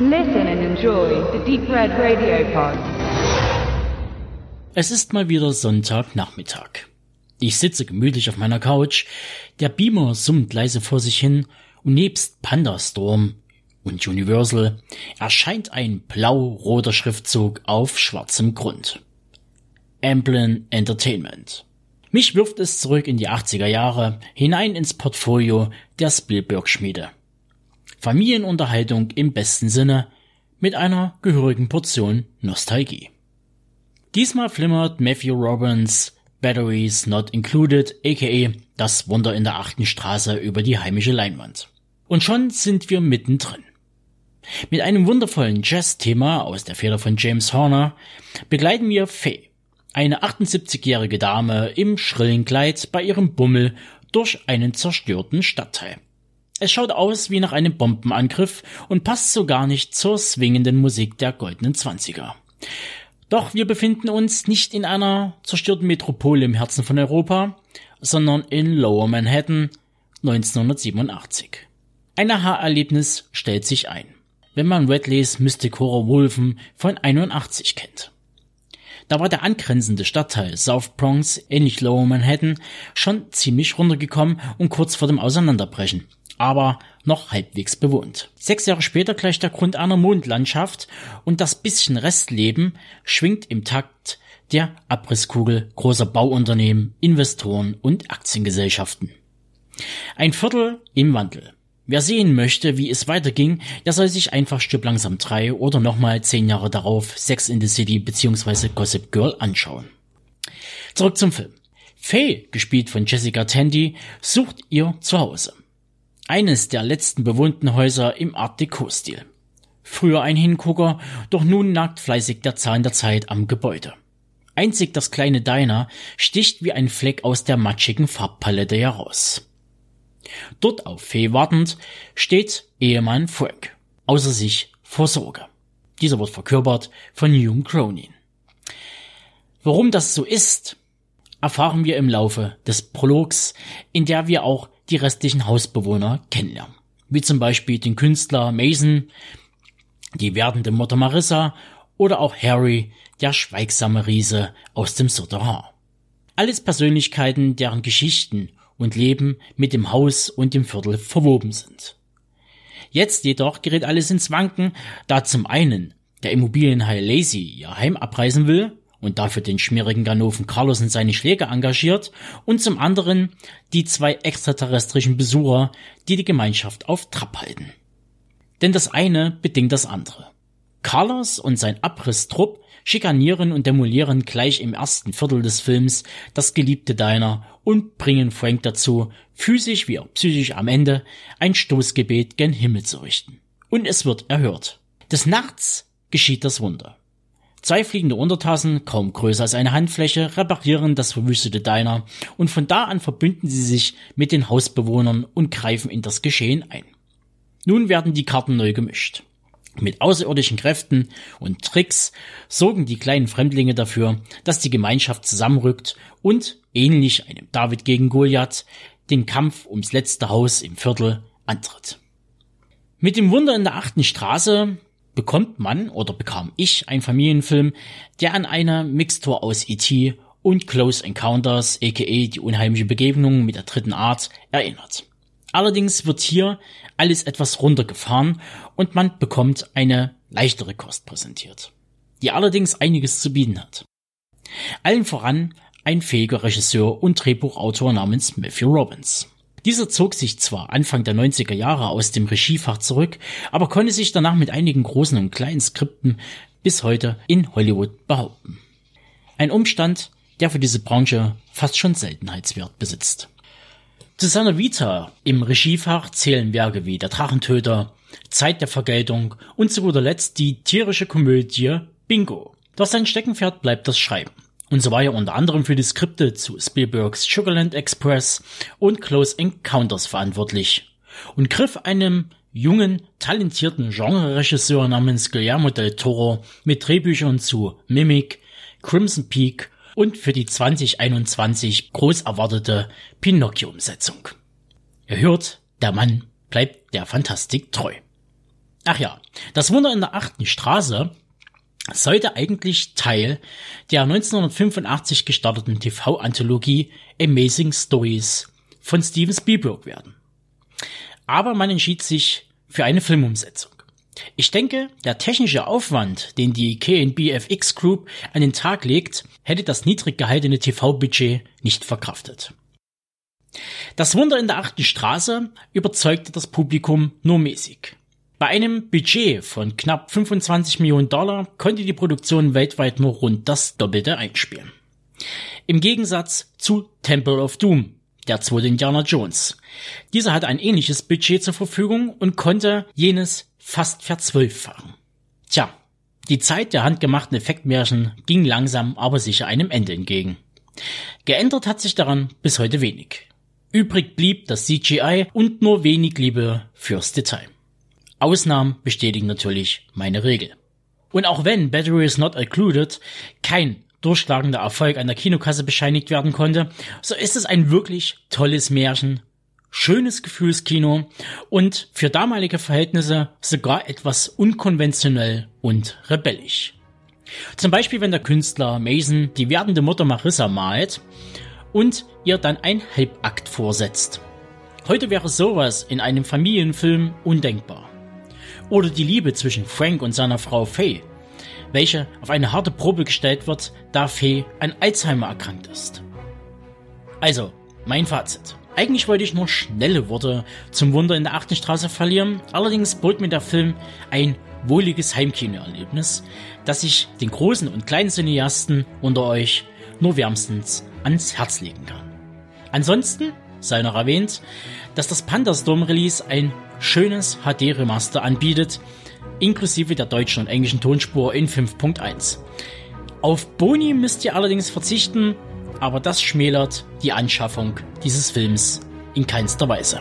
Listen and enjoy the Deep Red Radio Pod. Es ist mal wieder Sonntagnachmittag. Ich sitze gemütlich auf meiner Couch, der Beamer summt leise vor sich hin und nebst Pandastorm und Universal erscheint ein blau-roter Schriftzug auf schwarzem Grund. Amblin Entertainment. Mich wirft es zurück in die 80er Jahre, hinein ins Portfolio der Spielberg-Schmiede. Familienunterhaltung im besten Sinne, mit einer gehörigen Portion Nostalgie. Diesmal flimmert Matthew Robbins Batteries Not Included, aka das Wunder in der achten Straße über die heimische Leinwand. Und schon sind wir mittendrin. Mit einem wundervollen Jazz-Thema aus der Feder von James Horner begleiten wir Faye, eine 78-jährige Dame im schrillen Kleid bei ihrem Bummel durch einen zerstörten Stadtteil. Es schaut aus wie nach einem Bombenangriff und passt so gar nicht zur swingenden Musik der goldenen Zwanziger. Doch wir befinden uns nicht in einer zerstörten Metropole im Herzen von Europa, sondern in Lower Manhattan 1987. Ein Aha-Erlebnis stellt sich ein wenn man Redleys Mystic Horror Wolfen von 81 kennt. Da war der angrenzende Stadtteil South Bronx, ähnlich Lower Manhattan, schon ziemlich runtergekommen und kurz vor dem Auseinanderbrechen, aber noch halbwegs bewohnt. Sechs Jahre später gleicht der Grund einer Mondlandschaft und das bisschen Restleben schwingt im Takt der Abrisskugel großer Bauunternehmen, Investoren und Aktiengesellschaften. Ein Viertel im Wandel. Wer sehen möchte, wie es weiterging, der soll sich einfach Stück langsam 3 oder nochmal 10 Jahre darauf Sex in the City bzw. Gossip Girl anschauen. Zurück zum Film. Faye, gespielt von Jessica Tandy, sucht ihr Zuhause. Eines der letzten bewohnten Häuser im Art Deco-Stil. Früher ein Hingucker, doch nun nagt fleißig der Zahn der Zeit am Gebäude. Einzig das kleine Diner sticht wie ein Fleck aus der matschigen Farbpalette heraus. Dort auf Fee wartend steht Ehemann Frank, außer sich vor Sorge. Dieser wird verkörpert von Hume Cronin. Warum das so ist, erfahren wir im Laufe des Prologs, in der wir auch die restlichen Hausbewohner kennenlernen. Wie zum Beispiel den Künstler Mason, die werdende Mutter Marissa oder auch Harry, der schweigsame Riese aus dem Souterrain. Alles Persönlichkeiten, deren Geschichten und Leben mit dem Haus und dem Viertel verwoben sind. Jetzt jedoch gerät alles ins Wanken, da zum einen der Immobilienhai Lazy ihr Heim abreißen will und dafür den schmierigen Ganoven Carlos und seine Schläger engagiert und zum anderen die zwei extraterrestrischen Besucher, die die Gemeinschaft auf Trab halten. Denn das eine bedingt das andere. Carlos und sein Abrisstrupp schikanieren und demolieren gleich im ersten Viertel des Films das geliebte Diner und bringen Frank dazu, physisch wie auch psychisch am Ende ein Stoßgebet gen Himmel zu richten. Und es wird erhört. Des Nachts geschieht das Wunder. Zwei fliegende Untertassen, kaum größer als eine Handfläche, reparieren das verwüstete Diner und von da an verbünden sie sich mit den Hausbewohnern und greifen in das Geschehen ein. Nun werden die Karten neu gemischt. Mit außerirdischen Kräften und Tricks sorgen die kleinen Fremdlinge dafür, dass die Gemeinschaft zusammenrückt und, ähnlich einem David gegen Goliath, den Kampf ums letzte Haus im Viertel antritt. Mit dem Wunder in der achten Straße bekommt man oder bekam ich einen Familienfilm, der an eine Mixtur aus E.T. und Close Encounters, aka die unheimliche Begegnung mit der dritten Art, erinnert. Allerdings wird hier alles etwas runtergefahren und man bekommt eine leichtere Kost präsentiert, die allerdings einiges zu bieten hat. Allen voran ein fähiger Regisseur und Drehbuchautor namens Matthew Robbins. Dieser zog sich zwar Anfang der 90er Jahre aus dem Regiefach zurück, aber konnte sich danach mit einigen großen und kleinen Skripten bis heute in Hollywood behaupten. Ein Umstand, der für diese Branche fast schon Seltenheitswert besitzt. Zu seiner Vita im Regiefach zählen Werke wie Der Drachentöter, Zeit der Vergeltung und zu guter Letzt die tierische Komödie Bingo. Doch sein Steckenpferd bleibt das Schreiben. Und so war er unter anderem für die Skripte zu Spielbergs Sugarland Express und Close Encounters verantwortlich und griff einem jungen, talentierten Genre-Regisseur namens Guillermo del Toro mit Drehbüchern zu Mimic, Crimson Peak und für die 2021 groß erwartete Pinocchio-Umsetzung. Ihr hört, der Mann bleibt der Fantastik treu. Ach ja, das Wunder in der achten Straße sollte eigentlich Teil der 1985 gestarteten TV-Anthologie Amazing Stories von Steven Spielberg werden. Aber man entschied sich für eine Filmumsetzung. Ich denke, der technische Aufwand, den die KNBFX Group an den Tag legt, hätte das niedrig gehaltene TV-Budget nicht verkraftet. Das Wunder in der achten Straße überzeugte das Publikum nur mäßig. Bei einem Budget von knapp 25 Millionen Dollar konnte die Produktion weltweit nur rund das Doppelte einspielen. Im Gegensatz zu Temple of Doom, der zweite Indiana Jones. Dieser hatte ein ähnliches Budget zur Verfügung und konnte jenes fast verzwölffachen. Tja, die Zeit der handgemachten Effektmärchen ging langsam aber sicher einem Ende entgegen. Geändert hat sich daran bis heute wenig. Übrig blieb das CGI und nur wenig Liebe fürs Detail. Ausnahmen bestätigen natürlich meine Regel. Und auch wenn Battery is Not Included kein durchschlagender Erfolg an der Kinokasse bescheinigt werden konnte, so ist es ein wirklich tolles Märchen, schönes Gefühlskino und für damalige Verhältnisse sogar etwas unkonventionell und rebellisch. Zum Beispiel, wenn der Künstler Mason die werdende Mutter Marissa malt und ihr dann ein Halbakt vorsetzt. Heute wäre sowas in einem Familienfilm undenkbar. Oder die Liebe zwischen Frank und seiner Frau Faye, welche auf eine harte Probe gestellt wird, da Faye an Alzheimer erkrankt ist. Also, mein Fazit. Eigentlich wollte ich nur schnelle Worte zum Wunder in der achten Straße verlieren, allerdings bot mir der Film ein wohliges Heimkinoerlebnis, das ich den großen und kleinen Cineasten unter euch nur wärmstens ans Herz legen kann. Ansonsten sei noch erwähnt, dass das Pandastorm Release ein schönes HD-Remaster anbietet, inklusive der deutschen und englischen Tonspur in 5.1. Auf Boni müsst ihr allerdings verzichten, aber das schmälert die Anschaffung dieses Films in keinster Weise.